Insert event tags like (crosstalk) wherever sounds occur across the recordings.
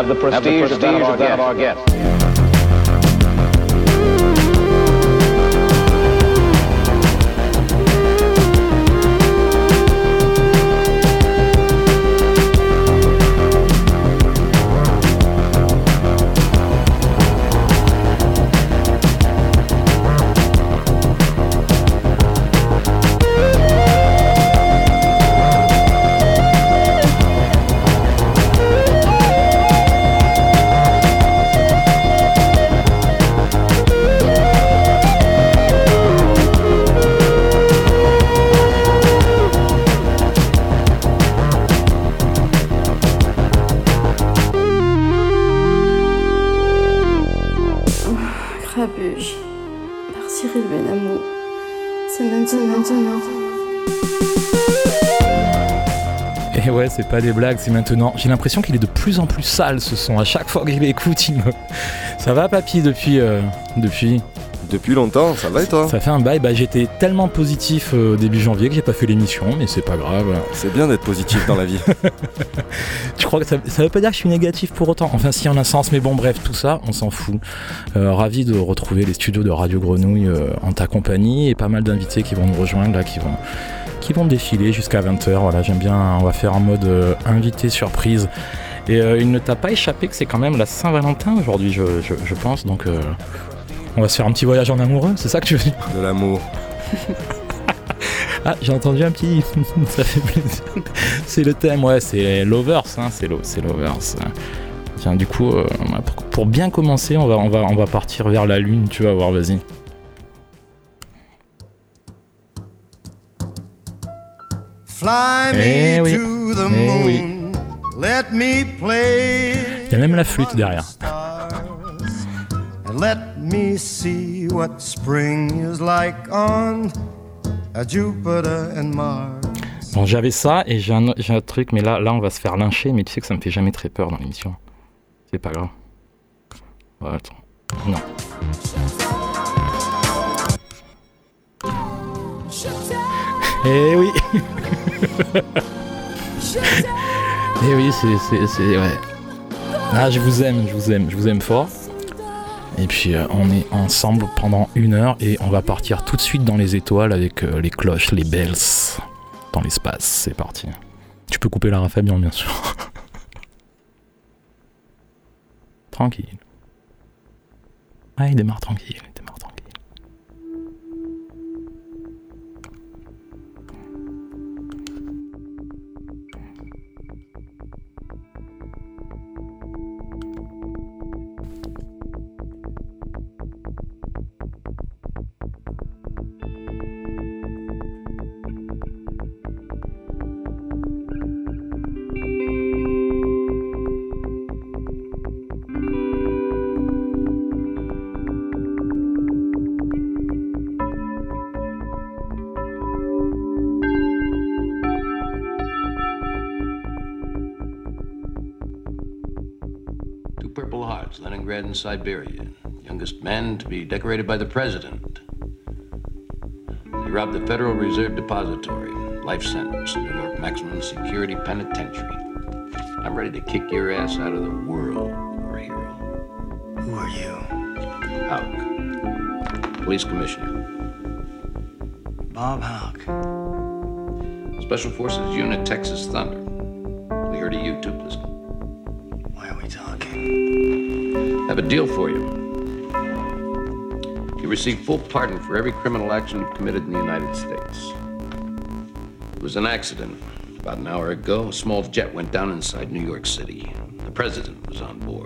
have the prestige, of that of our guest. C'est pas des blagues, c'est maintenant. J'ai l'impression qu'il est de plus en plus sale ce son. À chaque fois que je il me. Ça va, papy, depuis. Euh, depuis depuis longtemps, ça va et toi Ça fait un bail, bah, j'étais tellement positif euh, début janvier que j'ai pas fait l'émission, mais c'est pas grave. C'est bien d'être positif dans la vie. (laughs) tu crois que ça, ça, veut pas dire que je suis négatif pour autant? Enfin, si en un sens, mais bon, bref, tout ça, on s'en fout. Euh, ravi de retrouver les studios de Radio Grenouille en ta compagnie et pas mal d'invités qui vont nous rejoindre là, qui vont qui vont défiler jusqu'à 20h. Voilà, j'aime bien, on va faire en mode euh, invité surprise. Et euh, il ne t'a pas échappé que c'est quand même la Saint-Valentin aujourd'hui, je, pense. Donc euh, on va se faire un petit voyage en amoureux, c'est ça que tu veux dire De l'amour. ah, j'ai entendu un petit. (laughs) ça fait plaisir. c'est le thème, ouais, c'est Lovers, hein, c'est Lovers. Tiens, du coup, pour, bien commencer, on va, on, va, on va partir vers la lune, tu vas voir, vas-y. Fly me eh oui. to the eh moon. Oui. Let me play. Il y a même la flûte derrière. let me see what spring is like on Jupiter and Mars. Bon, j'avais ça et j'ai un, truc, mais là, là, on va se faire lyncher, mais tu sais que ça me fait jamais très peur dans l'émission. C'est pas grave. Voilà, attends. Non. Eh oui (laughs) Eh oui, c'est, c'est, ouais. Ah, je vous aime, je vous aime, je vous aime fort. Et puis euh, on est ensemble pendant une heure et on va partir tout de suite dans les étoiles avec euh, les cloches, les bells dans l'espace. C'est parti. Tu peux couper la Fabian, bien sûr. (laughs) tranquille. Ah, il démarre tranquille. Leningrad and Siberia. Youngest man to be decorated by the president. He robbed the Federal Reserve Depository. Life sentence, New York Maximum Security Penitentiary. I'm ready to kick your ass out of the world, war hero. Who are you? Hauk. Police Commissioner. Bob Hauk. Special Forces Unit Texas Thunder. We heard of you too, have a deal for you. You receive full pardon for every criminal action you've committed in the United States. It was an accident. About an hour ago, a small jet went down inside New York City. The president was on board.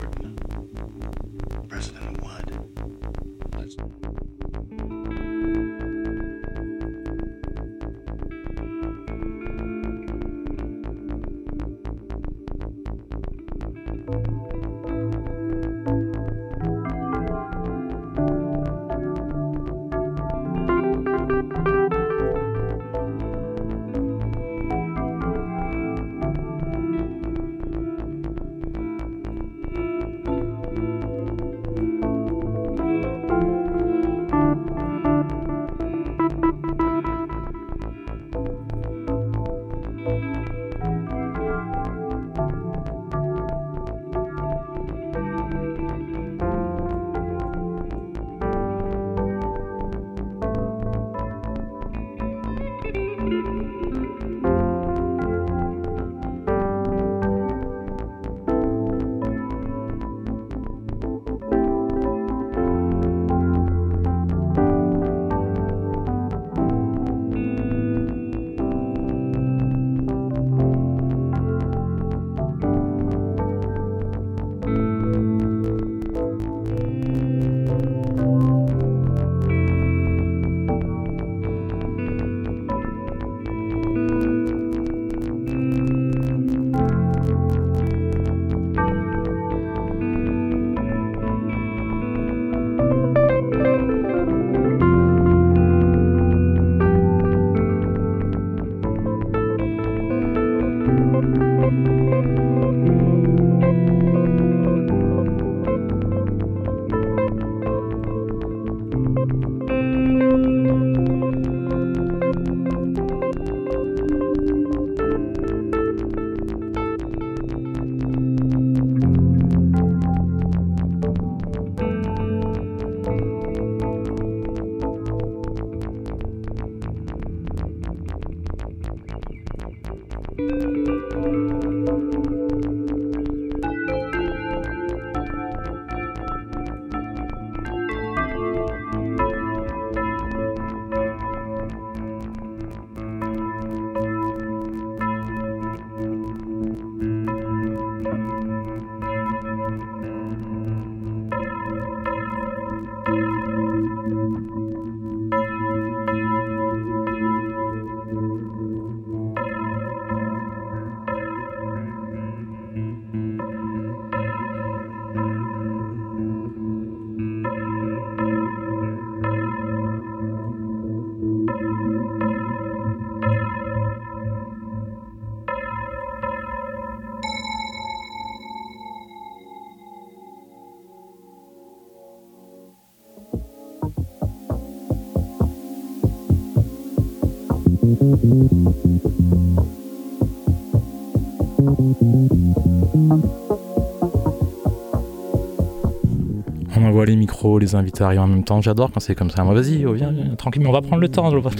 On envoie les micros, les invités arrivent en même temps. J'adore quand c'est comme ça. Moi, vas-y, viens, viens, tranquille, mais on va prendre le temps, on va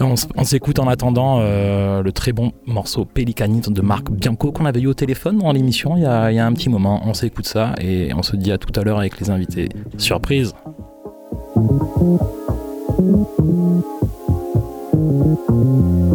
on, s'écoute en attendant euh, le très bon morceau Pélicanite de Marc Bianco qu'on avait eu au téléphone dans l'émission il, y a- il y a un petit moment. On s'écoute ça et on se dit à tout à l'heure avec les invités. Surprise Thank you.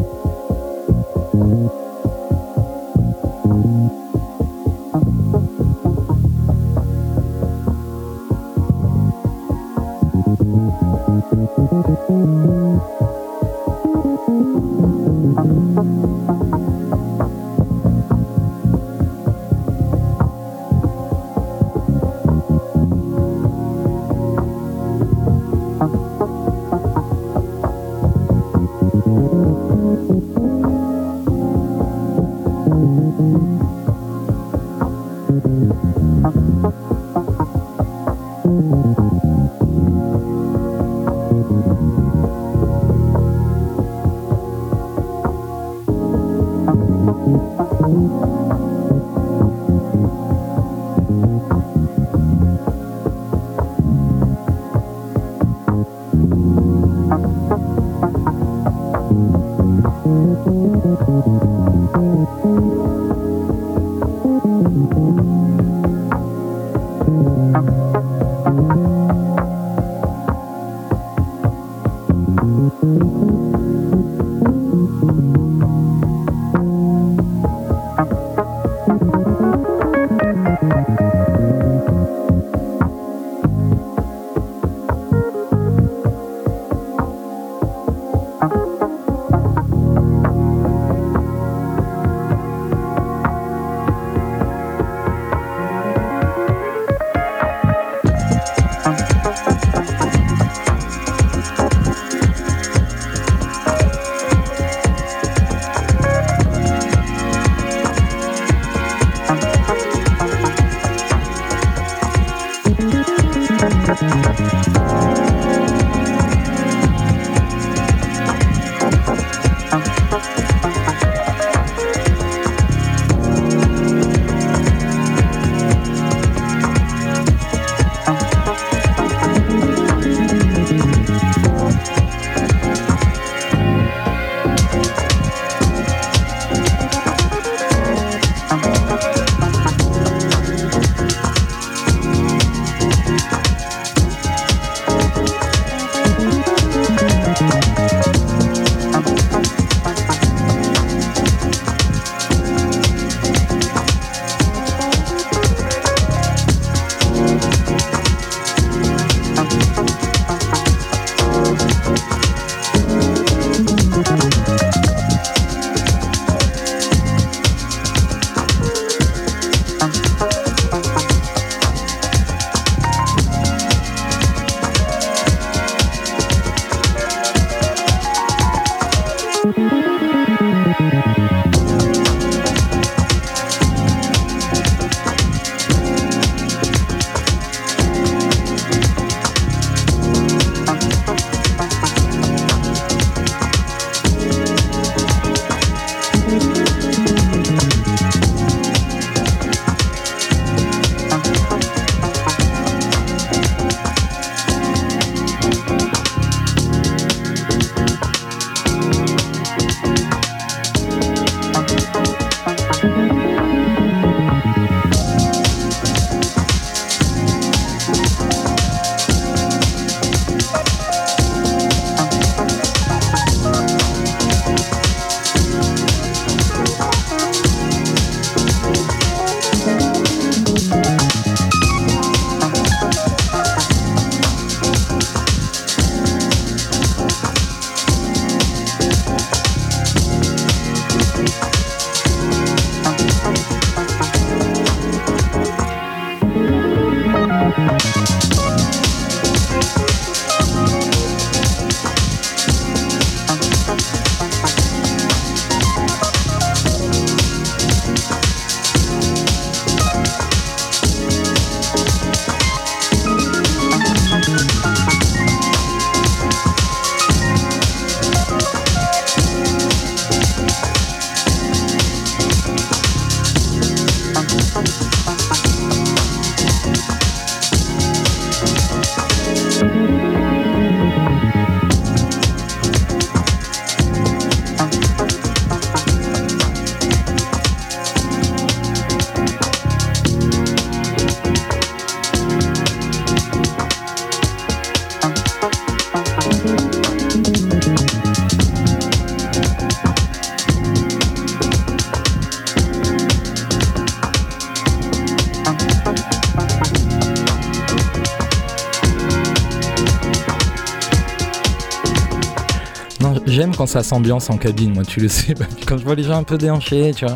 J'aime quand ça s'ambiance en cabine, moi, tu le sais. (laughs) Bah, Quand je vois les gens un peu déhanchés, tu vois.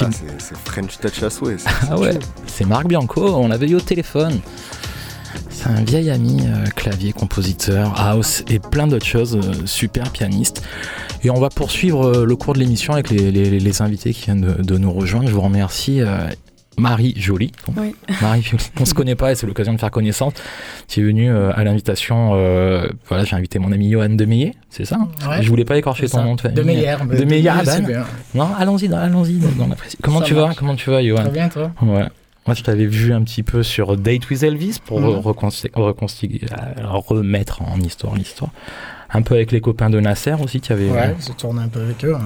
Rime. c'est French Touch à souhait. (laughs) Ah ouais, c'est Marc Bianco, on l'avait eu au téléphone. C'est un vieil ami, euh, clavier, compositeur, house et plein d'autres choses, euh, super pianiste. Et on va poursuivre euh, le cours de l'émission avec les, les- les invités qui viennent de, de nous rejoindre. Je vous remercie. Marie Jolie. Oui. Marie Jolie. On se connaît pas et c'est l'occasion de faire connaissance. Tu es venu euh, à l'invitation. euh, voilà, j'ai invité mon ami Johan Demeyer, c'est ça Ouais. Je voulais pas écorcher ton ça. nom de famille. De meilleur. De Meyer, ah c'est ben. bien. Non, allons-y, allons-y. Comment Ça tu vas. Comment tu vas, Johan Très bien, toi Ouais. Moi, je t'avais vu un petit peu sur Date with Elvis pour reconsti- reconsti- euh, remettre en histoire l'histoire. Un peu avec les copains de Nasser aussi, tu avais. Ouais, je tourne un peu avec eux.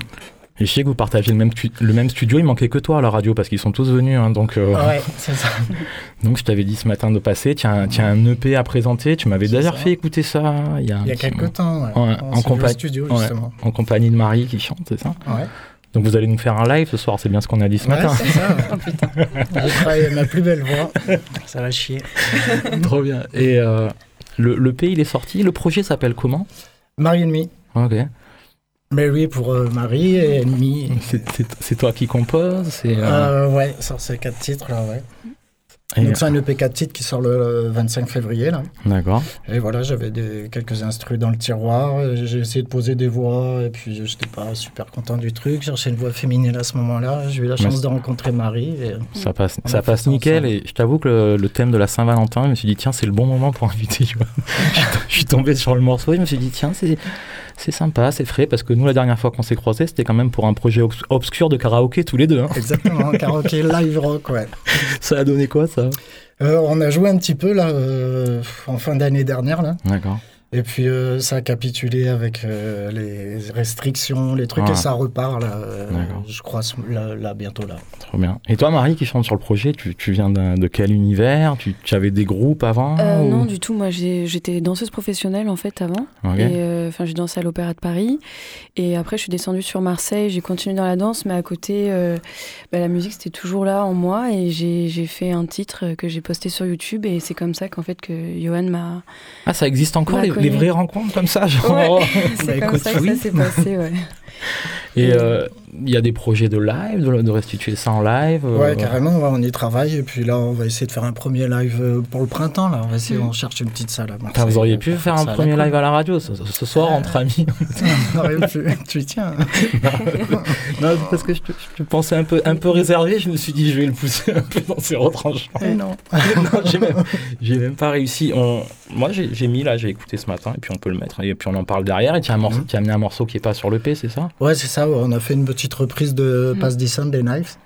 Et je sais que vous partagez le même, le même studio, il manquait que toi à la radio parce qu'ils sont tous venus. hein, donc, euh, Ouais, c'est ça. (laughs) donc, je t'avais dit ce matin de passer. Tu as, un- EP à présenter. Tu m'avais d'ailleurs ça. fait écouter ça il y a, Il y a moment. quelques temps, ouais. En compagnie- studio, ouais. justement. En compagnie de Marie qui chante, c'est ça Ouais, Donc, vous allez nous faire un live ce soir, c'est bien ce qu'on a dit ce ouais matin. c'est ça. (laughs) Oh putain. Ma plus belle voix. Ça va chier. (laughs) Trop bien. Et euh, le, le P, il est sorti. Le projet s'appelle comment? Marie Enemy. Ok. Mary pour euh, Marie et Enemy. C'est- C'est c'est toi qui compose c'est, euh, Euh, ouais, sur ces quatre titres là, ouais. et- Donc c'est un EP 4 titres qui sort le 25 février là. D'accord. Et voilà, j'avais quelques instrus dans le tiroir. J'ai essayé de poser des voix et puis je n'étais pas super content du truc. J'ai cherché une voix féminine à ce moment-là. J'ai eu la chance c'est- de rencontrer Marie. Et... Ça passe, ça passe ça nickel. Et je t'avoue que le, le thème de la Saint-Valentin, je me suis dit, tiens, c'est le bon moment pour inviter. (laughs) je suis tombé sur le morceau et je me suis dit, tiens, c'est. C'est sympa, c'est frais, parce que nous, la dernière fois qu'on s'est croisés, c'était quand même pour un projet obs- obscur de karaoké tous les deux. hein. Exactement, (laughs) karaoké live rock, ouais. Ça a donné quoi, ça? Euh, on a joué un petit peu là euh, en fin d'année dernière là. D'accord. Et puis euh, ça a capitulé avec euh, les restrictions, les trucs et ça repart là. euh, je crois là, là, bientôt là. Trop bien. Et toi, Marie, qui chante sur le projet, tu, tu viens de quel univers? Tu, tu avais des groupes avant Euh, ou- non, du tout. Moi, j'étais danseuse professionnelle en fait avant. Ok. Et euh, enfin, j'ai dansé à l'Opéra de Paris. Et après, je suis descendue sur Marseille. J'ai continué dans la danse, mais à côté, euh, bah, la musique c'était toujours là en moi. Et j'ai fait un titre que j'ai posté sur YouTube. Et c'est comme ça qu'en fait que Johan m'a. Ah, ça existe encore, les, connaît. vraies rencontres comme ça genre... Ouais. (laughs) Bah, c'est comme écoute, ça que oui. ça s'est passé. Ouais. Et euh, il y a des projets de live, de, de restituer ça en live euh, Ouais, carrément, ouais, on y travaille. Et puis là, on va essayer de faire un premier live euh, pour le printemps là. On va essayer, Mm. on cherche une petite salle à vous auriez pu faire un premier live à la radio ce, ce soir Euh, entre amis. (laughs) On aurait pu. tu y tiens. (laughs) non, parce que je je pensais un peu, un peu réservé, je me suis dit je vais le pousser un peu dans ses retranchements. Eh non. (laughs) non, j'ai même, j'ai même pas réussi. On- moi, j'ai mis là, j'ai écouté ce matin, et puis on peut le mettre, et puis on en parle derrière. Et tu as, tu as amené un morceau qui est pas sur le P, c'est ça? Ouais, c'est ça. ouais, on a fait une petite reprise de. Pass Descent des Knives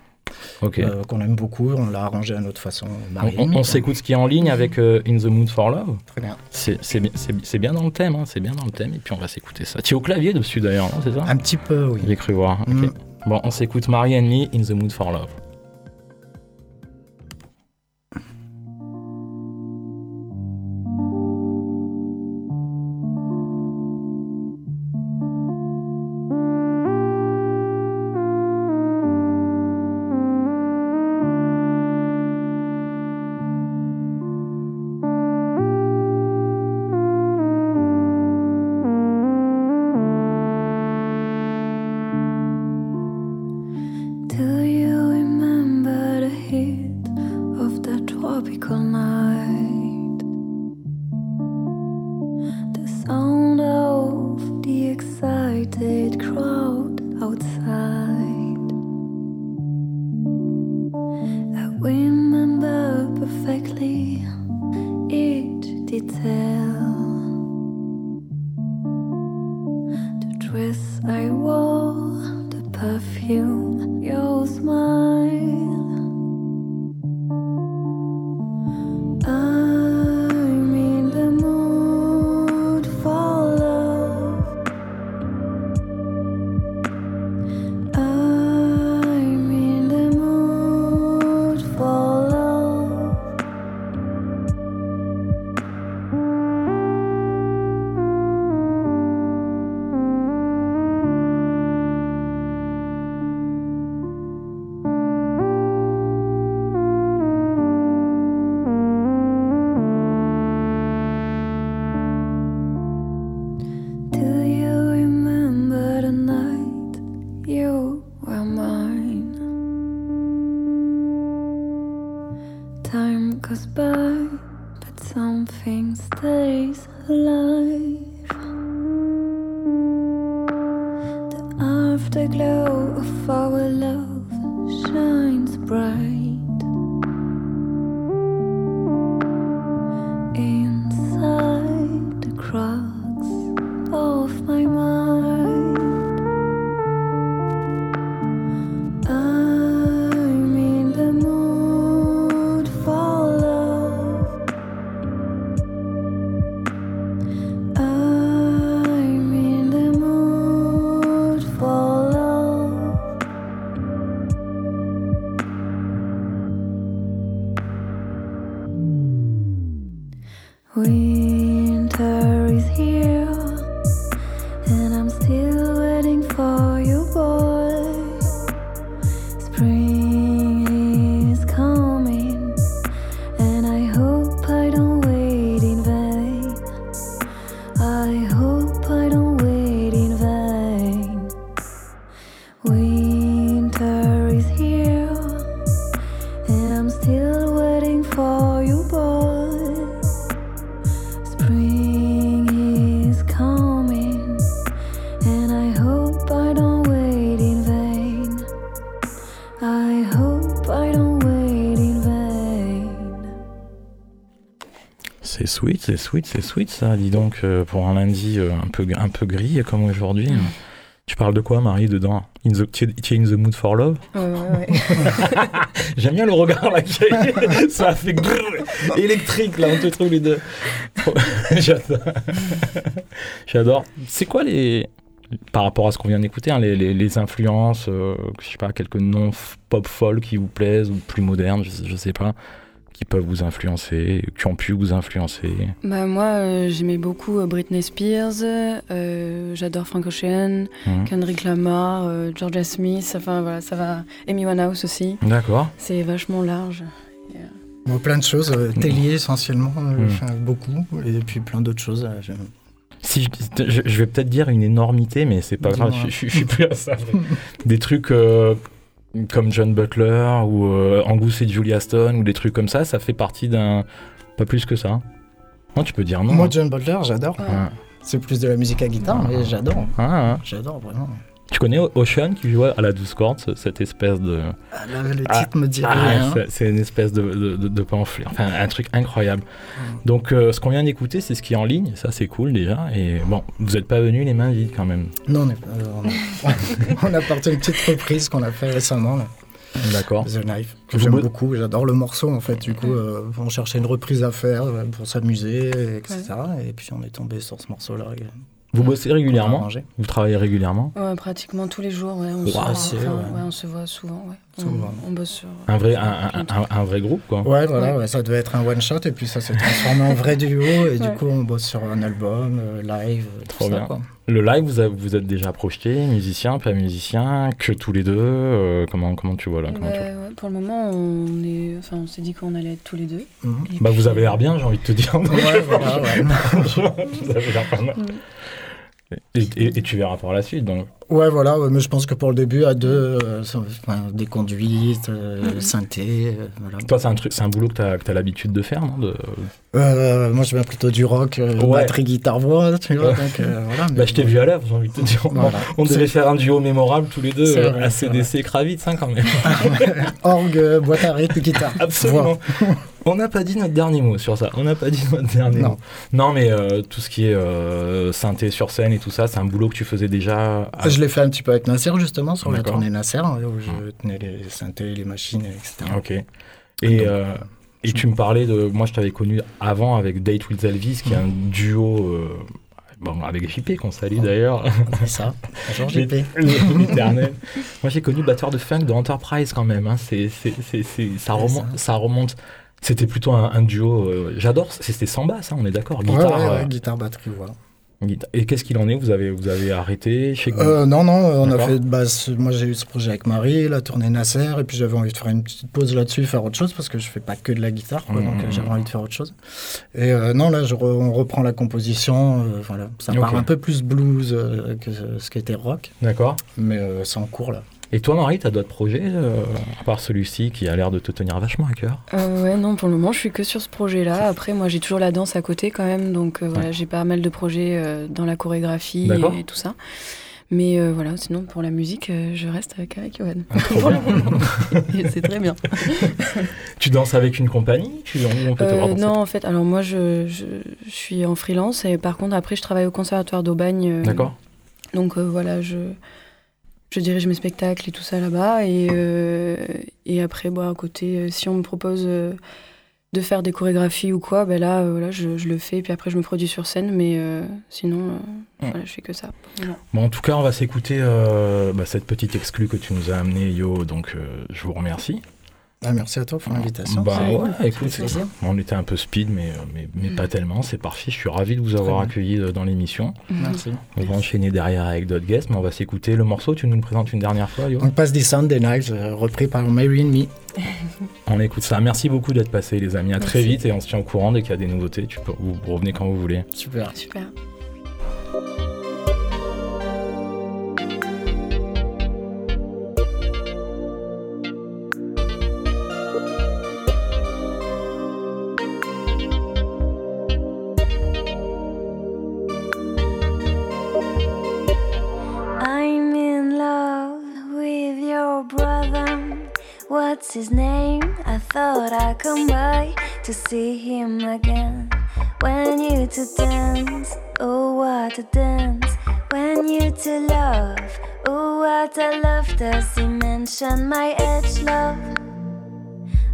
Ok. euh, qu'on aime beaucoup. On l'a arrangé à notre façon. on Marie on- Enemy, on quoi. s'écoute ce qui est en ligne avec euh, In the Mood for Love. Très bien. C'est c'est bien, c'est- c'est bien dans le thème, hein, c'est bien dans le thème, et puis on va s'écouter ça. Tu es au clavier dessus d'ailleurs, non, c'est ça? Un petit peu, oui. J'ai cru voir. Mm. Bon, on s'écoute Marie and Me, In the Mood for Love. Something stays alive. The afterglow of our love shines bright sweet, c'est sweet, c'est sweet ça. Dis donc, euh, pour un lundi euh, un, peu, un peu gris comme aujourd'hui. Mm. Tu parles de quoi, Marie, dedans? In the, Tu es in the mood for love? Ouais, ouais, ouais. (laughs) J'aime bien le regard là. qui- (laughs) ça a fait grrr, électrique là, on te trouve les deux. (laughs) J'adore. J'adore. C'est quoi les. Par rapport à ce qu'on vient d'écouter, hein, les, les- les influences, euh, je sais pas, quelques noms pop folk qui vous plaisent ou plus modernes, je, je sais pas, qui peuvent vous influencer, qui ont pu vous influencer. Bah, moi, euh, j'aimais beaucoup euh, Britney Spears, euh, j'adore Frank Ocean, Mhm. Kendrick Lamar, euh, Georgia Smith, enfin voilà, ça va. Amy Winehouse aussi. D'accord. C'est vachement large. Bon, plein de choses. euh, Tellier essentiellement, euh, Mm. enfin, beaucoup. Et puis plein d'autres choses. euh. Si je, je- je vais peut-être dire une énormité, mais c'est pas grave, je, je- je suis plus à ça. (laughs) des trucs euh, comme John Butler ou euh, Angus et Julia Stone ou des trucs comme ça, ça fait partie d'un. Pas plus que ça. Non, tu peux dire non. Moi, hein. John Butler, j'adore. Ah, C'est plus de la musique à guitare, mais j'adore. ah. J'adore vraiment. Tu connais Ocean qui jouait à la 12 cordes, ce- cette espèce de. Ah, là, le Ah, titre me dit Ah, rien. c'est- une espèce de, de, de- de pamphlet, enfin un truc incroyable. Donc euh, ce qu'on vient d'écouter, c'est ce qui est en ligne, ça c'est cool déjà. Et bon, vous n'êtes pas venu les mains vides quand même. Non, on, est pas- euh, on a, (laughs) on a porté une petite reprise qu'on a fait récemment, là, D'accord. The Knife, que j'aime beaucoup. J'adore le morceau, en fait. Du coup, euh, on cherchait une reprise à faire euh, pour s'amuser, etc. Et puis, on est tombé sur ce morceau-là. Vous bossez régulièrement. Vous travaillez régulièrement Ouais, pratiquement tous les jours, ouais, on, Wow. se, voit, Assez, enfin, ouais. ouais, on se voit souvent. On-. On, bosse sur. Un vrai, un, un- un- un vrai groupe quoi. Ouais, voilà, Ouais. ouais, ça devait être un one-shot, et puis ça s'est transformé en vrai duo, et du coup, on bosse sur un album, euh, live, euh, tout Trop ça, bien. quoi. Le live, vous, avez- vous êtes déjà projeté, musicien, pas musicien, que tous les deux. euh, comment, comment tu vois là comment tu vois pour le moment, on est, enfin, on s'est dit qu'on allait être tous les deux. Mhm. Et Bah vous puis- avez l'air bien, j'ai envie de te dire. Ouais, voilà, ouais. vous avez l'air pas mal. Mm. Et, et- et tu verras par la suite donc. Ouais, voilà, mais je pense que pour le début, à deux, euh, enfin, des conduites, euh, synthé, euh, voilà. Toi, c'est un truc, c'est un boulot que t'as as, l'habitude de faire, non de... Euh, moi, je viens plutôt du rock, Ouais. batterie, guitare, voix, tu vois, donc voilà. Bah, je t'ai vu à l'œuvre, j'ai envie de te dire. Voilà. On devait faire un duo mémorable tous les deux vrai, à c'est CDC Kravitz, hein, quand même. (laughs) Orgue, boîte à rythme, guitare. Absolument. On n'a pas dit notre dernier mot sur ça. On n'a pas dit notre dernier Non. mot. Non, mais euh, tout ce qui est euh, synthé sur scène et tout ça, c'est un boulot que tu faisais déjà. à- Je l'ai fait un petit peu avec Nasser, justement, sur la tournée Nasser, hein, où je tenais les synthés, les machines, etc. Ok. Et, Donc, euh, et tu me parlais de. Moi, je t'avais connu avant avec Date with Elvis, qui est un duo. euh, Bon, avec JP qu'on salue d'ailleurs, C'est ça. Bonjour, (laughs) JP. l'éternel. Moi j'ai connu batteur de funk de Enterprise quand même. hein. C'est, c'est, c'est, c'est- ça, remonte, ça remonte. C'était plutôt un, un duo. euh, j'adore. C'était sans basse, hein, on est d'accord. Ouais, Guitare. ouais, euh, ouais, guitare, batterie, voilà. Et qu'est-ce qu'il en est Vous avez, vous avez arrêté chez Euh, non, non, on a fait. Bah, ce- moi, j'ai eu ce projet avec Marie, la tournée Nasser, et puis j'avais envie de faire une petite pause là-dessus, faire autre chose, parce que je fais pas que de la guitare, quoi, donc Mhm. euh, j'avais envie de faire autre chose. Et euh, non, là, je re- on reprend la composition, euh, voilà. Ça part Ok. un peu plus blues euh, que ce- qui était rock, D'accord. mais euh, c'est en cours, là. Et toi, Marie, t'as d'autres projets, euh, à part celui-ci qui a l'air de te tenir vachement à cœur? Euh, ouais, non, pour le moment, je suis que sur ce projet-là. Après, moi, j'ai toujours la danse à côté quand même, donc euh, voilà, j'ai pas mal de projets euh, dans la chorégraphie et, tout ça. Mais voilà, sinon pour la musique, je reste avec Eric Johan. Et (laughs) (laughs) c'est très bien. (laughs) Tu danses avec une compagnie? Tu, on peut non, en fait, alors moi, je, je, je suis en freelance et par contre, après, je travaille au conservatoire d'Aubagne. D'accord Donc voilà, je, je dirige mes spectacles et tout ça là-bas. Et, euh, et après, bah, à côté, euh, si on me propose euh, de faire des chorégraphies ou quoi, ben là, voilà, je, je le fais. Puis après, je me produis sur scène. Mais euh, sinon, Mm. voilà, je fais que ça. Bon, en tout cas, on va s'écouter bah, cette petite exclue que tu nous as amenée, Yo. Donc, je vous remercie. Ah, merci à toi pour l'invitation. Bah ouais, écoute, plaisir. on était un peu speed, mais, euh, mais, mais Mm. pas tellement. C'est parfait. Je suis ravi de vous avoir bien. accueilli euh, dans l'émission. Merci. On va enchaîner derrière avec d'autres guests, mais on va s'écouter le morceau. Tu nous le présentes une dernière fois, Yo On passe des Sunday Nights, euh, repris par Mary and Me. (laughs) On écoute ça. Merci beaucoup d'être passé, les amis. À très vite et on se tient au courant dès qu'il y a des nouveautés. Tu peux, vous revenez quand vous voulez. Super. Super. To see him again. When you two dance, oh what a dance. When you two love, oh what a love. Does he mention my edge love?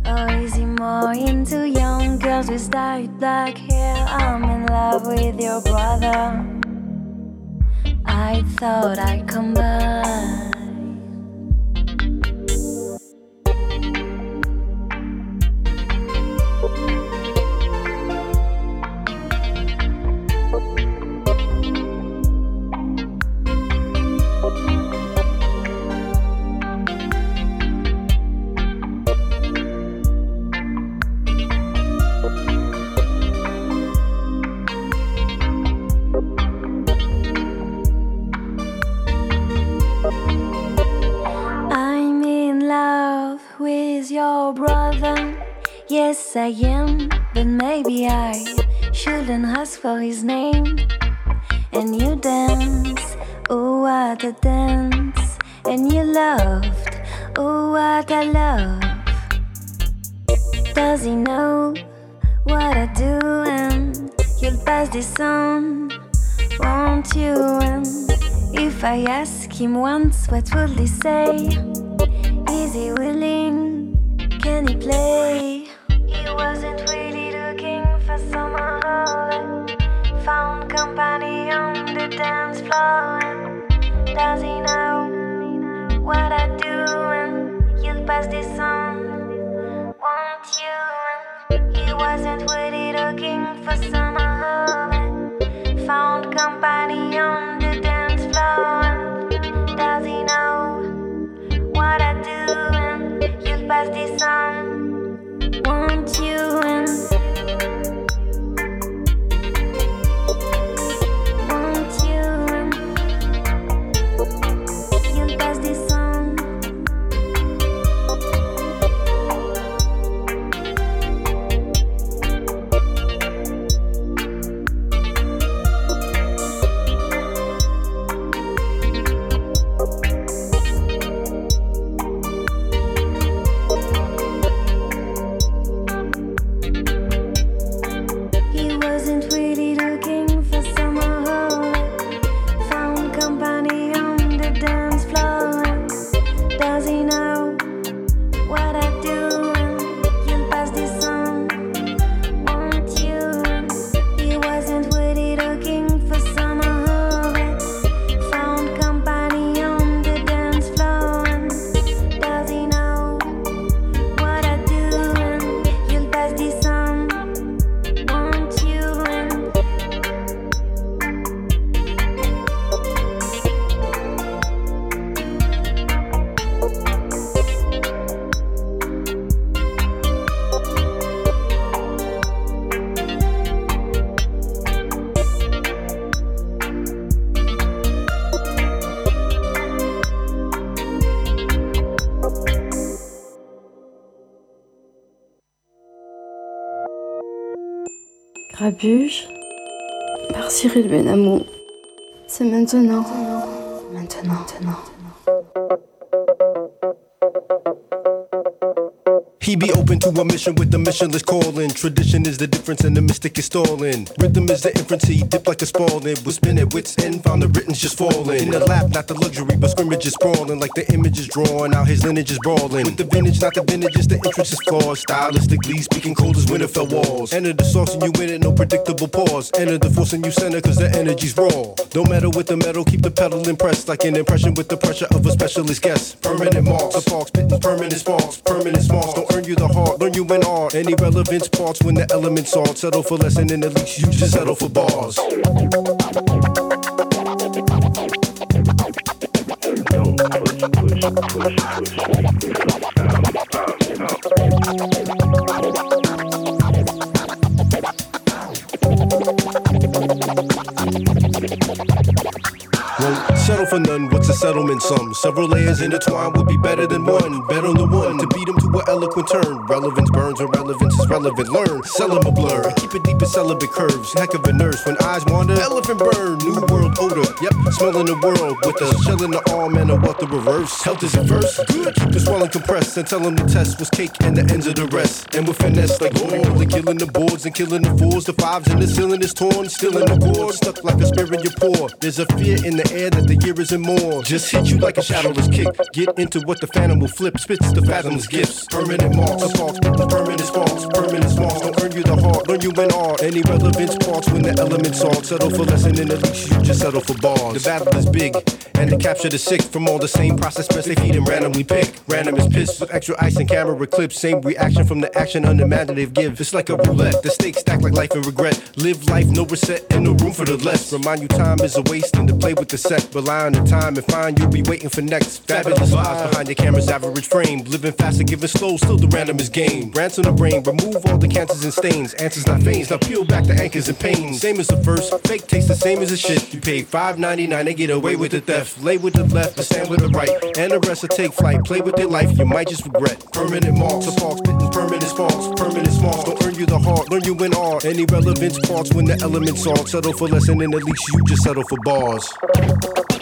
Or is he more into young girls with dyed black hair? I'm in love with your brother. I thought I'd come by. Your brother. Yes, I am, but maybe I shouldn't ask for his name. And you dance, oh, what a dance. And you loved, oh, what a love. Does he know what I do? And you'll pass this on, won't you? And if I ask him once, what will he say? Is he willing? Can he play? He wasn't really looking for someone found company on the dance floor. Does he know what I do? And you'll pass this on, won't you? He wasn't really looking for someone found company and you'll pass Cyril Benamou. C'est maintenant. Maintenant, maintenant. Be open to a mission with the missionless calling. Tradition is the difference and the mystic is stalling. Rhythm is the he dip like a spalding. With spin at wits end, found the written's just falling. In the lap, not the luxury, but scrimmage is sprawling. Like the image is drawn, out his lineage is brawling. With the vintage, not the vintage, the entrance is flawed. Stylistically speaking, cold as Winterfell walls. Enter the sauce and you win it, no predictable pause. Enter the force and you center, cause the energy's raw. Don't matter with the metal, keep the pedal impressed. Like an impression with the pressure of a specialist guest. Permanent marks, the parks, spitting permanent sparks. Permanent smarts, don't earn you the heart, learn you in art. Any relevance parts when the elements are. Settle for less and then at least you just settle for bars. Won't settle for none. What's a settlement sum? Several layers intertwined would be better than one. Better than one to beat them to an eloquent turn. Relevance burns when relevance is relevant. Learn, sell 'em a blur. Keep it deep in celibate curves. Heck of a nurse when eyes wander. Elephant burn. New world odor. Yep, smelling the world with a shell in the arm and a wealth the reverse. Health is first. Good. Keep the swelling compressed and tell them the test was cake and the ends of the rest. And with finesse like like killing the boards and killing the fours. The fives in the ceiling is torn. Still in the core. Stuck like a spear in your paw. There's a fear in the air that the year isn't more. Just hit you like a shadowless kick. Get into what the phantom will flip. Spits the fathomless gifts. Permanent marks. Sparks. Permanent sparks. Permanent sparks. Don't earn you the heart. Learn you in art. Any relevance parts when the elements are. Settle for less than at least you just settle for bars. The battle is big. And to capture the sick from all the same process, best they feed and randomly pick. Random is pissed with extra ice and camera clips. Same reaction from the action unimaginative give. It's like a roulette. The stakes stack like life and regret. Live life, no reset, and no room for the less. Remind you time is a waste and to play with the set. Rely on the time and find you'll be waiting for next. Fabulous vibes behind your camera's average frame. Living fast and giving slow, still the random is game. Ransom the brain, remove all the cancers and stains. Answers not veins, now peel back the anchors and pains. Same as the first, fake tastes the same as the shit. You pay $5.99, they get away with the theft. Lay with the left, but stand with the right. And the rest will take flight. Play with their life, you might just regret. Permanent marks, parks, spitting permanent sparks. Permanent smarts, don't earn you the heart, learn you in art. Any relevance parts when the elements are. Settle for less and then at least you just settle for bars.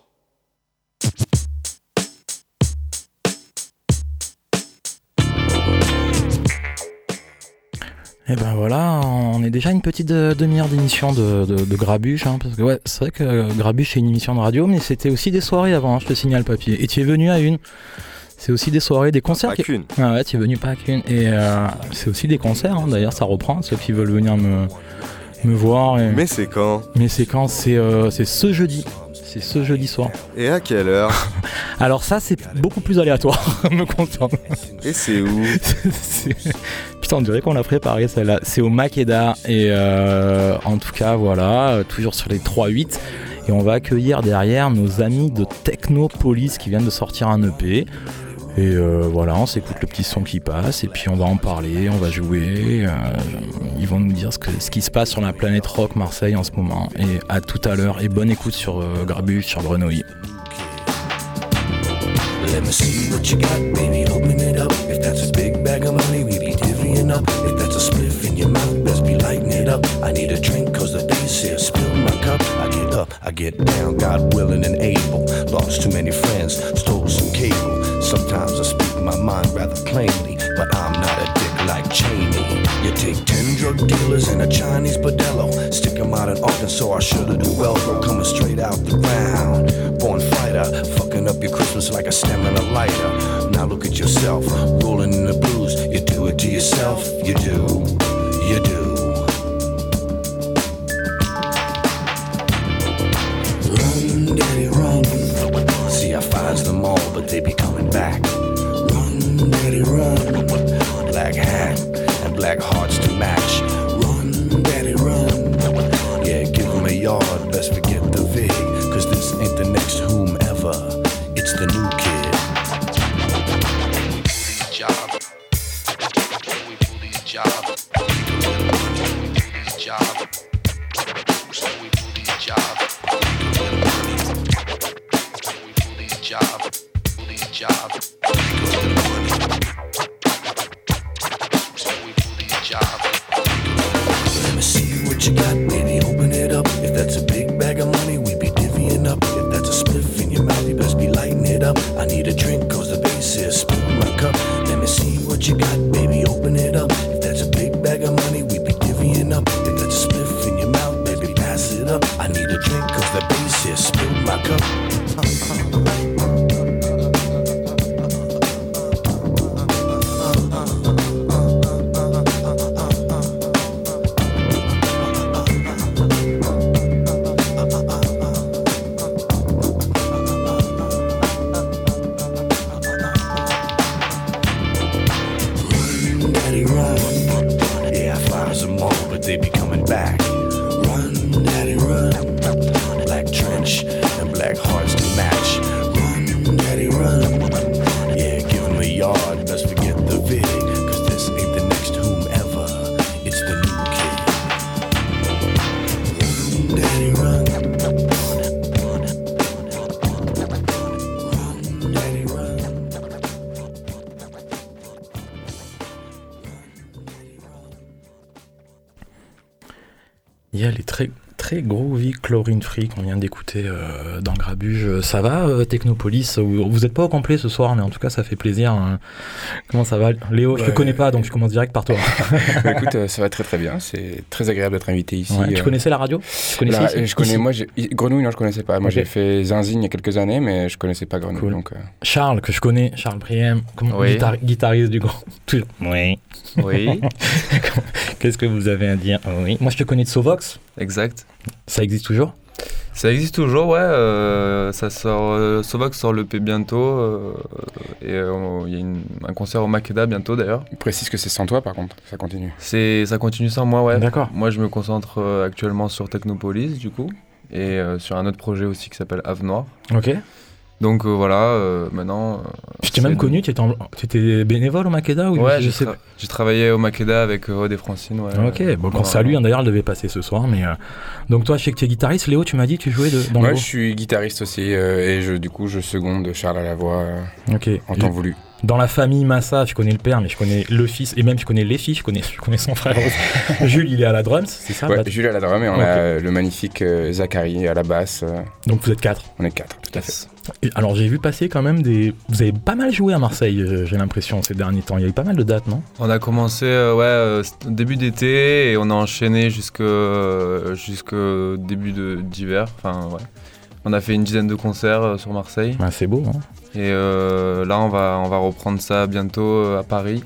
Et ben voilà, on est déjà une petite euh, demi-heure d'émission de, de, de Grabuche, hein, parce que ouais, c'est vrai que euh, Grabuche c'est une émission de radio, mais c'était aussi des soirées avant, hein, je te signale papier. Et tu es venu à une. C'est aussi des soirées, des concerts. Pas qu'une. Ah ouais, tu es venu pas qu'une. Et euh, c'est aussi des concerts, hein, d'ailleurs ça reprend, ceux qui veulent venir me, me voir. et- Mais c'est quand? Mais c'est quand? C'est euh, c'est ce jeudi. C'est ce jeudi soir. Et à quelle heure (laughs) Alors ça c'est beaucoup plus aléatoire, (laughs) me content. Et c'est où (laughs) C'est- Putain, on dirait qu'on l'a préparé celle-là. C'est au Makeda et euh, en tout cas voilà, euh, toujours sur les 3-8 et on va accueillir derrière nos amis de Technopolis qui viennent de sortir un EP. Et euh, voilà, on s'écoute le petit son qui passe et puis on va en parler, on va jouer. euh, ils vont nous dire ce, qui se passe sur la planète rock Marseille en ce moment. Et à tout à l'heure et bonne écoute sur euh, sur cup. I get up, I get down, God willing and able. Lost too many friends, stole some cable. Sometimes I speak my mind rather plainly, but I'm not a dick like Cheney. You take ten drug dealers and a Chinese bordello, stick 'em out in Arkansas, I shoulda do well, bro, coming straight out the ground. Born fighter, fucking up your Christmas like a stem and a lighter. Now look at yourself, rolling in the blues. You do it to yourself, you do, you do. Run, daddy, but they be coming back. Run, daddy, run. Black hat and black hearts to match. Il y a les très très groovy chlorine free qu'on vient d'écouter euh, dans Grabuge. Ça va, euh, Technopolis? Vous vous êtes pas au complet ce soir, mais en tout cas, ça fait plaisir. hein. Comment ça va Léo, je te Ouais. connais pas, donc je commence direct par toi. (laughs) Bah, écoute, euh, ça va très très bien. C'est très agréable d'être invité ici. Ouais, tu euh. connaissais la radio? Tu connaissais La- ici? Je connais, Ici. moi, Grenouille, non, je connaissais pas. Moi, j'ai fait Zinzine il y a quelques années, mais je connaissais pas Grenouille. Cool. Donc, euh, Charles, que je connais, Charles Priem, comment- Oui. guitar- guitariste du grand. (laughs) Oui. Oui. (laughs) Qu'est-ce que vous avez à dire? Oui. Moi, je te connais de Sovox. Exact. Ça existe toujours? Ça existe toujours, ouais. euh, ça sort, euh, Sovox sort le P bientôt. euh, et euh, il y a une- un concert au Makeda bientôt d'ailleurs. précise que c'est sans toi, par contre. Ça continue. C'est, ça continue sans moi, ouais. D'accord. Moi, je me concentre actuellement sur Technopolis, du coup, et sur un autre projet aussi qui s'appelle Ave Noir. Ok. Donc euh, voilà, euh, maintenant. euh, Je t'ai même connu, tu étais, en- tu étais bénévole au Makeda ou Ouais, je j'ai, sais tra- j'ai travaillé au Makeda avec euh, Aude et Francine. Ouais, Ok, bon, qu'on salue, hein, d'ailleurs, elle devait passer ce soir. Mais, euh, Donc, toi, je sais que tu es guitariste. Léo, tu m'as dit, tu jouais de, dans Moi, le je suis guitariste aussi, euh, et je, du coup, je seconde Charles à la voix euh, Ok. en temps voulu. Dans la famille Massa, je connais le père, mais je connais le fils, et même je connais les filles, je connais, je connais son frère aussi. (laughs) Jules, il est à la drums, c'est ça Ouais, Jules à la drum, et on a le magnifique euh, Zachary à la basse. euh, Donc vous êtes quatre. on est quatre, tout à fait. Alors j'ai vu passer quand même des. Vous avez pas mal joué à Marseille, euh, j'ai l'impression, ces derniers temps. Il y a eu pas mal de dates, non? On a commencé euh, ouais, euh, début d'été et on a enchaîné jusque euh, jusqu'au début d'hiver. Enfin, ouais. On a fait une dizaine de concerts sur Marseille. Ouais, c'est beau, hein Et là, on va, on va reprendre ça bientôt à Paris,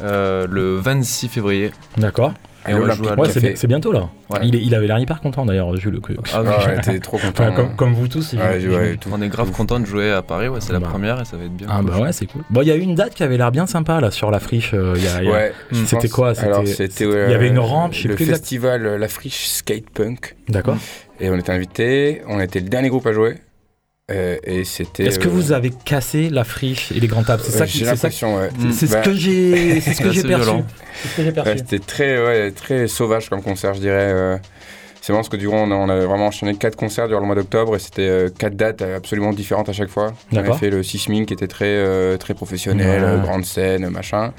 le 26 février. D'accord. Et on va jouer à Ouais, c'est c'est bientôt là. Ouais. Il, est- il avait l'air hyper content d'ailleurs, Jules. que- Ah, ouais, t'es trop (laughs) content. Enfin, comme, comme vous tous. Ouais, j'imagine. ouais, tout. On est grave content de jouer à Paris, ouais, c'est la Bah. première et ça va être bien. Ah bah ouais, c'est cool. Bon, il y a eu une date qui avait l'air bien sympa là sur la friche. euh, il y a- y a- Ouais, je C'était pense- quoi? Alors, C'était- c'était. Il y avait une euh, rampe, je sais Le plus festival euh, La Friche Skate Punk. D'accord. Et on était invités, on était le dernier groupe à jouer. Euh, et c'était. Est-ce que euh, vous avez cassé la friche et les grandes tables C'est euh, ça J'ai l'impression, ouais. C'est ce Bah, que j'ai, (laughs) c'est ce que C'est j'ai assez perçu. violent. C'est ce que j'ai perçu. ouais, C'était très, ouais, très sauvage comme concert, je dirais. euh. C'est vraiment parce que du coup, on a, on a vraiment enchaîné quatre concerts durant le mois d'octobre et c'était quatre dates absolument différentes à chaque fois. On avait fait le Sisming qui était très, très professionnel, Ouais. grande scène, machin.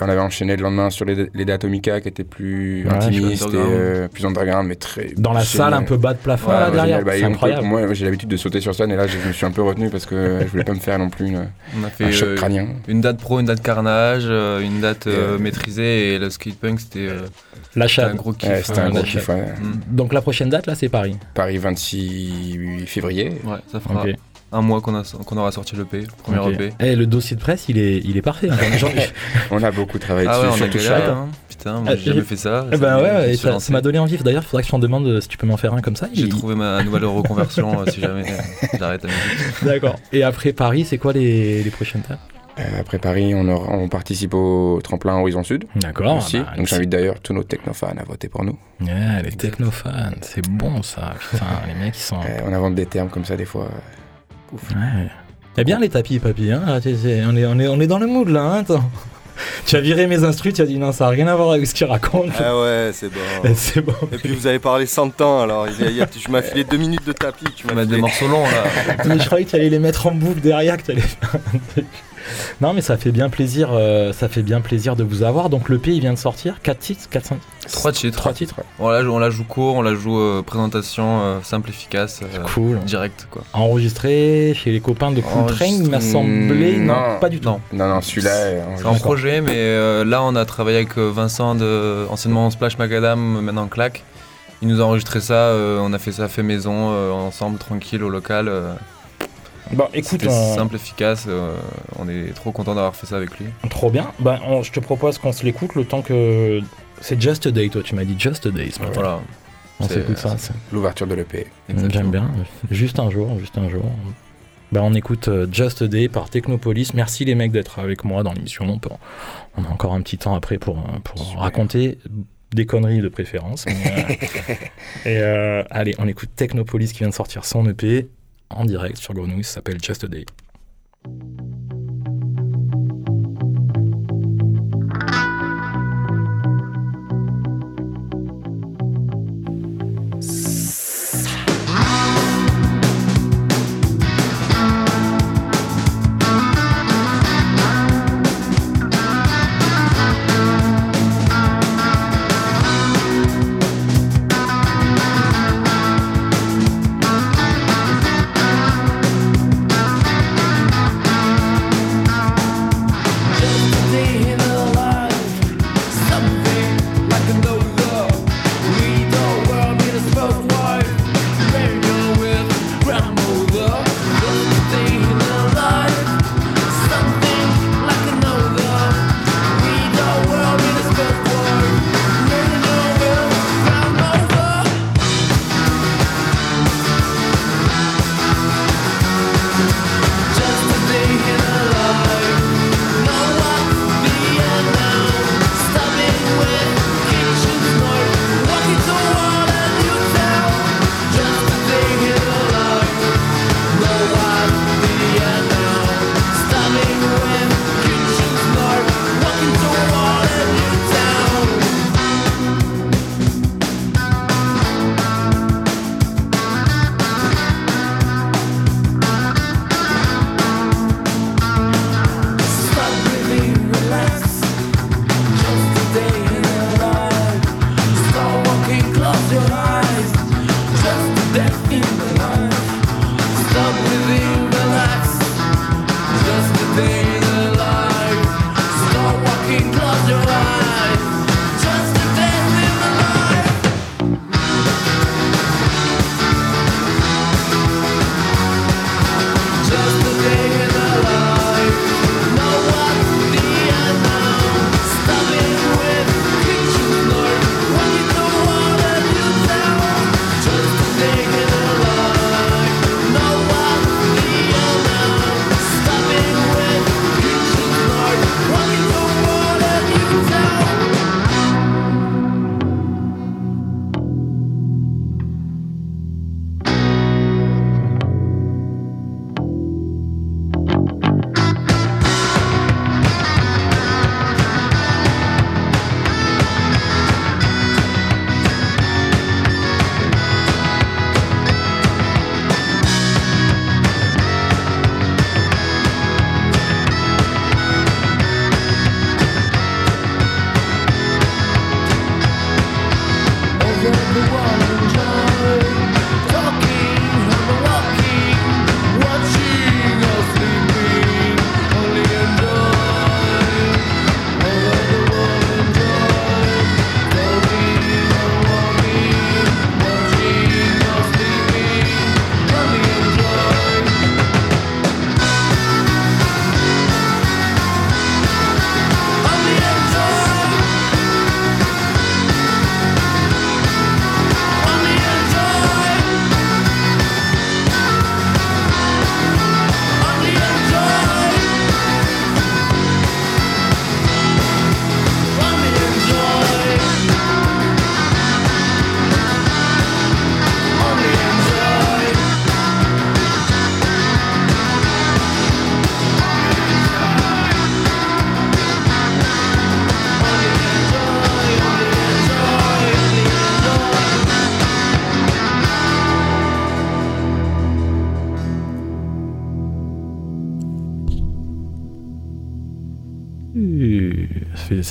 On avait enchaîné le lendemain sur les, les dates Omika qui étaient plus Ouais, intimistes et euh, plus underground, mais très. Dans la génial. salle un peu bas de plafond Ouais, là derrière. Bah, incroyable. moi, j'ai l'habitude de sauter sur scène et là, je me suis un peu retenu parce que je voulais pas me faire non plus une, On a un choc euh, crânien. une date pro, une date carnage, euh, une date euh, euh, maîtrisée et le skate punk c'était euh, La c'était un gros kiff. Ouais, c'était hein, un gros kiff. Donc la prochaine date là, c'est Paris. Paris 26 février. Ouais, ça fera Ok. Un mois qu'on a- qu'on aura sorti l'EP, le premier Ok. EP. Eh, le dossier de presse, il est, il est parfait. (laughs) (laughs) On a beaucoup travaillé Ah ouais, dessus, on a surtout hein. Putain, moi Ah, j'ai j'ai- jamais fait ça. Eh ben Ça- ouais, et m'a donné envie. D'ailleurs, il faudrait que je t'en demande euh, si tu peux m'en faire un comme ça. J'ai Il- trouvé ma nouvelle (laughs) reconversion euh, si jamais euh, j'arrête la musique. D'accord. Et après Paris, c'est quoi les, les prochaines dates après Paris, on, aura- on participe au tremplin Horizon Sud. D'accord. aussi. bah, Donc j'invite d'ailleurs tous nos technofans à voter pour nous. Ouais, les technofans, c'est bon ça. Putain, les mecs ils sont. Euh, on invente des termes comme ça des fois. Ouf. Ouais. Eh bien les tapis, papy, hein on, est, on, est, on est dans le mood là, hein attends. (laughs) Tu as viré mes instrus, tu as dit non, ça n'a rien à voir avec ce qu'il raconte. Ah ouais, c'est bon. (laughs) C'est bon. Et puis vous avez parlé 100 temps, alors il y a- il y a- tu m'as filé deux minutes de tapis. Tu m'as des morceaux longs là. (laughs) Mais je croyais que tu allais les mettre en boucle derrière, que tu allais faire un truc. Non, mais ça fait bien plaisir, euh, ça fait bien plaisir de vous avoir. Donc le P, il vient de sortir, 4 titres, 4 5 Trois titres. Trois titres. On la, joue- on la joue court, on la joue euh, présentation euh, simple, efficace, euh, Cool. direct quoi. Enregistré chez les copains de Cool Train, il m'a semblé. Non, pas du tout. Non. Non, non, celui-là. C'est en projet, mais euh, là on a travaillé avec Vincent de anciennement Splash Macadam, maintenant Clac. Il nous a enregistré ça, euh, on a fait ça fait maison euh, ensemble, tranquille au local. Bon, écoute, C'était on- simple, efficace. euh, on est trop content d'avoir fait ça avec lui. Trop bien. Bah, on- je te propose qu'on se l'écoute le temps que. C'est Just a Day, toi, tu m'as dit Just a Day. ce matin. Voilà. On s'écoute ça. c'est- L'ouverture de l'EP. J'aime bien. Juste un jour, juste un jour. Bah, on écoute euh, Just a Day par Technopolis. Merci les mecs d'être avec moi dans l'émission. On, peut- on a encore un petit temps après pour, euh, pour raconter des conneries de préférence. mais, euh, (laughs) et euh, allez, on écoute Technopolis qui vient de sortir son EP en direct sur Grenouille. Ça s'appelle Just Day.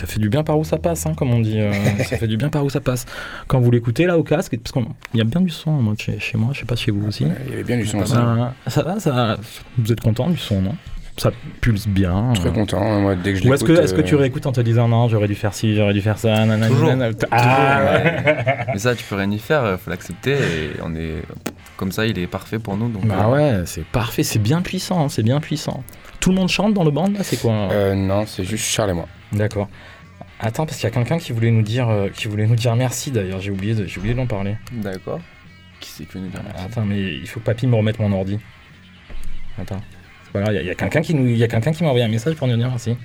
Ça fait, du bien par où ça passe, hein, comme on dit. euh, (laughs) ça fait du bien par où ça passe. Quand vous l'écoutez là au casque, parce qu'il y a bien du son moi, chez, chez moi, je sais pas chez vous aussi. Il y avait bien du son aussi. Ça, ça va, ça, vous êtes content du son, non? Ça pulse bien. Très euh. content, hein, moi, dès que je Ou est-ce que, est-ce que tu euh, réécoutes en te disant non, j'aurais dû faire ci, j'aurais dû faire ça, nanana, Toujours. nanana. Ah, ouais. ouais. Mais ça, tu peux rien y faire, faut l'accepter et on est comme ça, il est parfait pour nous. Donc, Bah euh, ouais, c'est parfait, c'est bien puissant, hein, c'est bien puissant. Tout le monde chante dans le band là, c'est quoi? Euh, Non, c'est juste Charles et moi. D'accord. Attends, parce qu'il y a quelqu'un qui voulait nous dire, euh, qui voulait nous dire merci d'ailleurs. J'ai oublié, de, j'ai oublié d'en parler. D'accord. Qui c'est qui veut nous dire merci Attends, mais il faut que papy me remette mon ordi. Attends. C'est pas grave, il y a- il y a, quelqu'un qui nous, il y a quelqu'un qui m'a envoyé un message pour nous dire merci.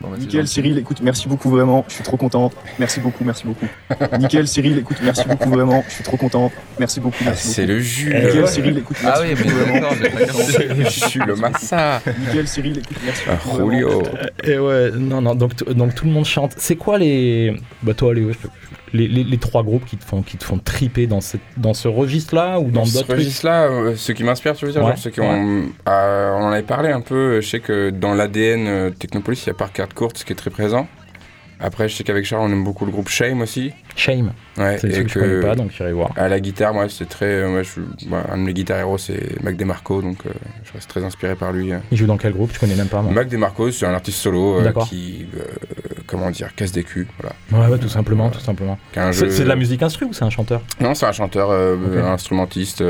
Bon, bah, Nickel. Cyril, écoute, merci beaucoup vraiment, je suis trop content. Merci beaucoup, merci beaucoup. Nickel Cyril, écoute, merci beaucoup vraiment, je suis trop content. Merci beaucoup, merci beaucoup. C'est le jus. Nickel le- Cyril, écoute, Ah merci oui, beaucoup mais vraiment. C'est le jus, le massa. Nickel Cyril, écoute, merci Ah, beaucoup. Julio. Et ouais, non, non, donc, donc tout le monde chante. C'est quoi les. Bah, toi, Léo, je peux- les, les, les trois groupes qui te font, qui te font triper dans, cette, dans ce registre-là ou dans Dans ce d'autres trucs registre-là, euh, ceux qui m'inspirent, tu veux dire, Ouais, genre ceux qui ont, euh, on en avait parlé un peu. Je sais que dans l'ADN euh, Technopolis, il y a Parkard Court, qui est très présent. Après, je sais qu'avec Charles, on aime beaucoup le groupe Shame aussi. Shame. Ouais, C'est ceux que je connais pas, donc j'irai voir. À la guitare, moi, c'est très. euh, moi, je- moi, un de mes guitares héros, c'est Mac DeMarco, donc euh, je reste très inspiré par lui. Il joue dans quel groupe? Je connais même pas, moi. Mac DeMarco, c'est un artiste solo euh, qui, euh, comment dire, casse des culs, voilà. Ouais, ouais, tout simplement, tout simplement. C'est jeu- de la musique instru ou c'est un chanteur? Non, c'est un chanteur, Ok. un instrumentiste,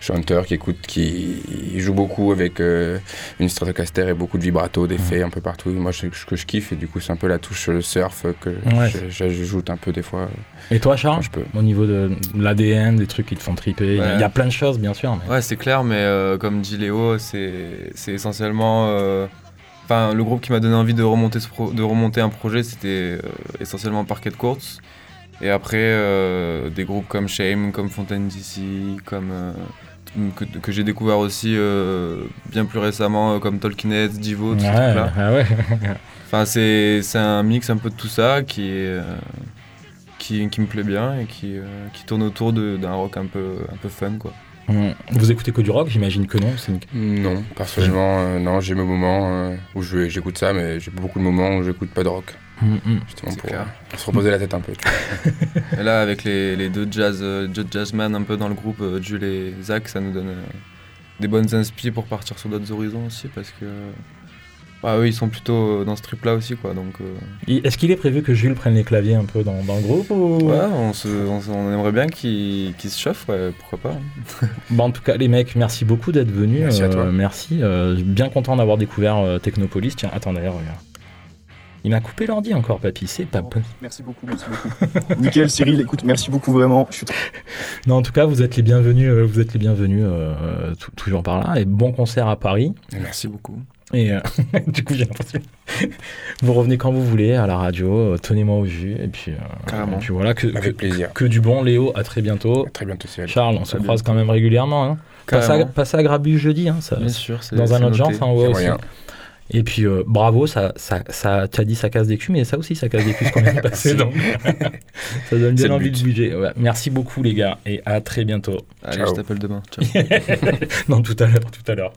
chanteur qui écoute, qui il joue beaucoup avec une Stratocaster et beaucoup de vibrato, d'effets un peu partout. Moi, c'est ce que je kiffe et du coup, c'est un peu la touche surf que j'ajoute un peu des fois. Et toi, Charles je peux. Au niveau de l'ADN, des trucs qui te font triper, il y a- Ouais. il y a plein de choses, bien sûr. Mais... Ouais, c'est clair, mais euh, comme dit Léo, c'est essentiellement. euh, Enfin, le groupe qui m'a donné envie de remonter, ce pro- de remonter un projet, c'était euh, essentiellement Parquet Courts. Et après, euh, des groupes comme Shame, comme Fontaine DC, comme. euh, que, que j'ai découvert aussi euh, bien plus récemment, euh, comme Tolkien, Divo, tout Ouais, ce truc-là. ah ouais. (laughs) Enfin, c'est c'est un mix un peu de tout ça qui est. euh, qui, qui me plaît bien et qui, euh, qui tourne autour de- d'un rock un peu, un peu fun, quoi. Hum, Vous écoutez que du rock J'imagine que non. Non, personnellement, euh, non, j'ai mes moments euh, où je- j'écoute ça, mais j'ai beaucoup de moments où j'écoute pas de rock. Hum, hum. Justement C'est pour clair. euh, se reposer la tête un peu. tu vois. (laughs) Et là, avec les, les deux jazz, euh, deux jazzman un peu dans le groupe, euh, Jules et Zach, ça nous donne euh, des bonnes inspi pour partir sur d'autres horizons aussi, parce que bah, eux, ils sont plutôt euh, dans ce trip-là aussi, quoi. Donc, euh, Est-ce qu'il est prévu que Jules prenne les claviers un peu dans, dans le groupe ou... ouais, on, se, on, se- on aimerait bien qu'ils qu'ils se chauffent, ouais, pourquoi pas. (laughs) Bon, en tout cas, les mecs, merci beaucoup d'être venus. Merci à euh, toi. merci. euh, bien content d'avoir découvert euh, Technopolis. Tiens, attends d'ailleurs, regarde. Il m'a coupé l'ordi encore, papy. C'est pas bon. Merci beaucoup, merci beaucoup. (laughs) Nickel Cyril, écoute, merci beaucoup vraiment. Je suis trop- Non, en tout cas, vous êtes les bienvenus. vous êtes les bienvenus euh, tou- toujours par là. Et bon concert à Paris. Merci beaucoup. Et euh, (laughs) du coup, j'ai l'impression. vous revenez quand vous voulez à la radio. euh, Tenez-moi au jus. Et puis, euh, et puis voilà. Que, que, Avec plaisir. que du bon, Léo. À très bientôt. À très bientôt, Cyril. Charles, on se croise quand même régulièrement. Hein. Passez, à, passez à Grabu jeudi. Hein, ça, Bien sûr, dans un autre genre, ça envoie Y a aussi. moyen. Et puis euh, bravo, ça, ça, ça, tu as dit ça casse des culs, mais ça aussi ça casse des culs ce qu'on vient de (laughs) passer. donc (laughs) ça donne C'est bien envie de. Ouais, merci beaucoup les gars et à très bientôt. Allez, Ciao. je t'appelle demain. Ciao. non, tout à l'heure, tout à l'heure.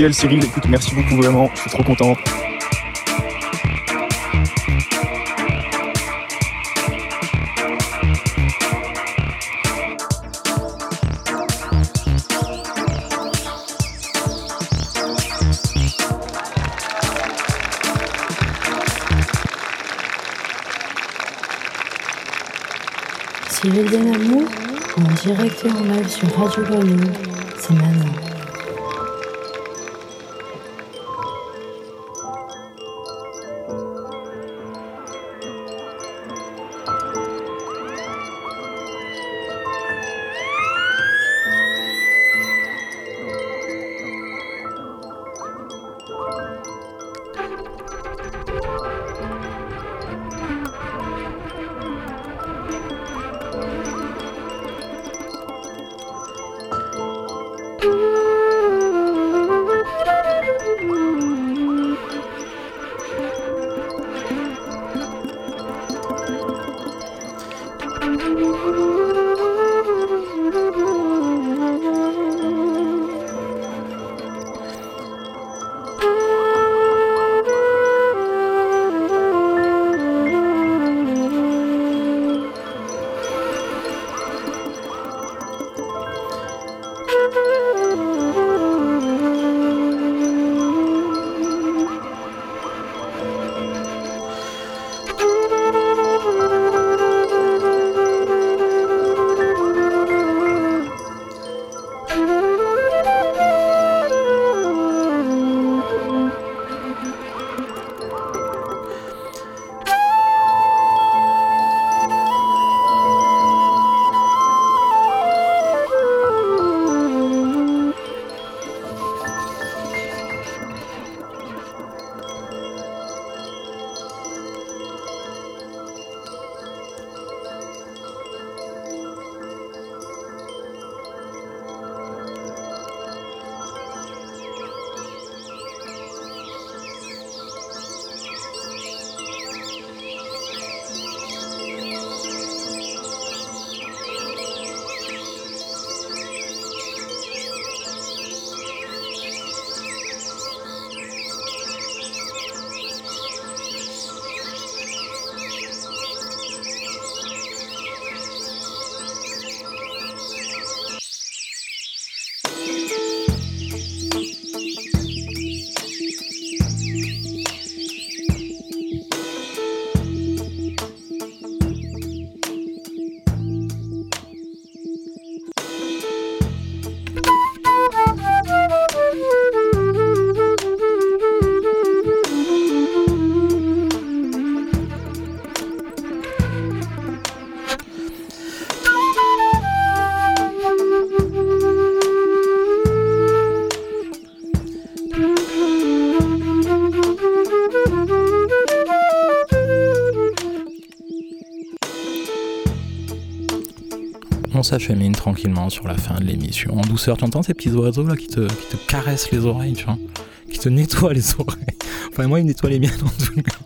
Nickel, Cyril. Écoute, merci beaucoup vraiment. Je suis trop content. Cyril Denamour, en direct en live sur Radio Grenouille. S'achemine tranquillement sur la fin de l'émission. En douceur, tu entends ces petits oiseaux là qui te, qui te caressent les oreilles, tu vois Qui te nettoient les oreilles. Enfin, moi, ils me nettoient les miennes en tout cas.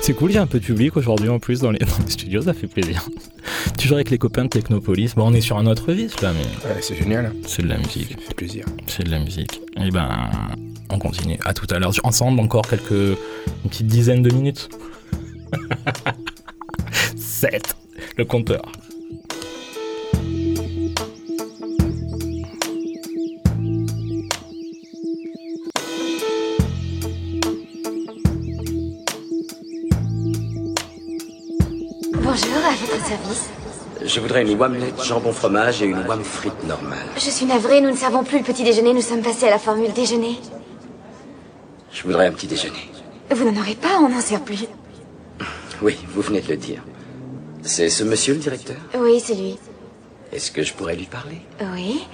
C'est cool, il y a un peu de public aujourd'hui en plus dans les, dans les studios, ça fait plaisir. Toujours avec les copains de Technopolis. Bon, on est sur un autre vice là, mais. Ouais, c'est génial. C'est de la musique. C'est plaisir. C'est de la musique. Et ben, on continue. À tout à l'heure. Ensemble, encore quelques. une petite dizaine de minutes. (laughs) 7. Le compteur. Voudrais une wamlette jambon fromage et une wam frite normale. Je suis navrée, nous ne servons plus le petit déjeuner, nous sommes passés à la formule déjeuner. Je voudrais un petit déjeuner. Vous n'en aurez pas, on n'en sert plus. Oui, vous venez de le dire. C'est ce monsieur le directeur? Oui, c'est lui. Est-ce que je pourrais lui parler? Oui.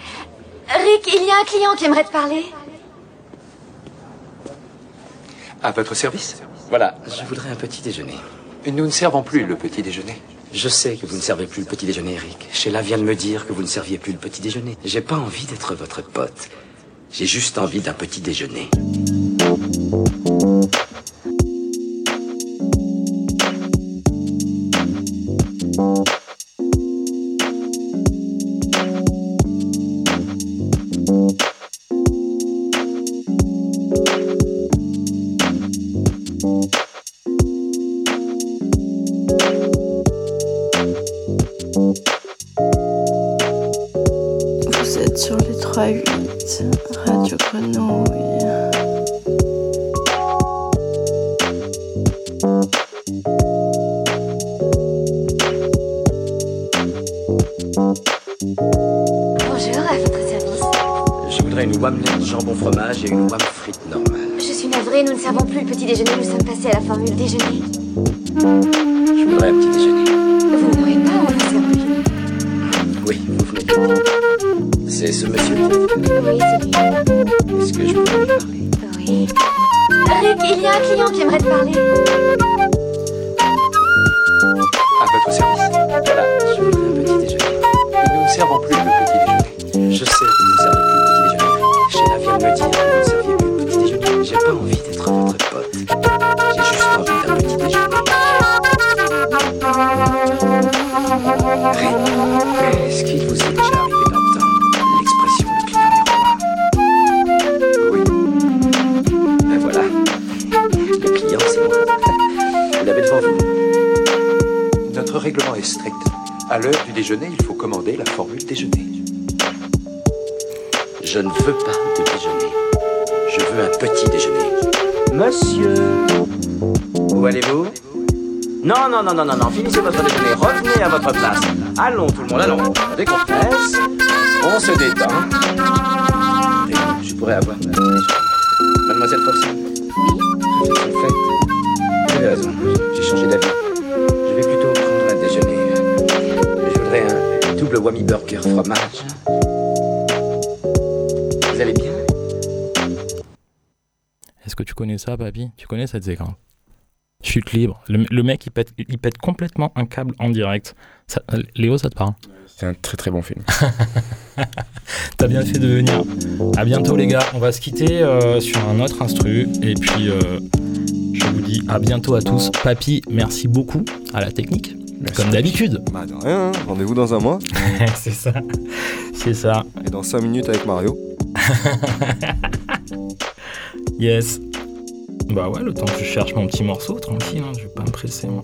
Rick, il y a un client qui aimerait te parler. À votre service? Voilà, je voudrais un petit déjeuner. Nous ne servons plus le petit déjeuner. Je sais que vous ne servez plus le petit déjeuner, Eric. Sheila vient de me dire que vous ne serviez plus le petit déjeuner. J'ai pas envie d'être votre pote. J'ai juste envie d'un petit déjeuner. On se détend. Je pourrais avoir déjeuner. Mademoiselle Folsom Oui Vous avez raison, j'ai changé d'avis. Je vais plutôt prendre un déjeuner. Je voudrais un double whammy burger fromage. Vous allez bien? Est-ce que tu connais ça, papy Tu connais cette séquence Chute libre. Le, mec, il pète, il pète complètement un câble en direct. Léo, ça te parle? C'est un très très bon film. (laughs) T'as bien fait de venir. À bientôt, les gars. On va se quitter euh, sur un autre instru. Et puis, euh, je vous dis à bientôt à tous. Papy, merci beaucoup à la technique. Comme d'habitude. Bah de rien, hein. rendez-vous dans un mois. (laughs) C'est ça. C'est ça. Et dans 5 minutes avec Mario. (laughs) Yes. Bah ouais, le temps que je cherche mon petit morceau, tranquille, hein, je vais pas me presser moi.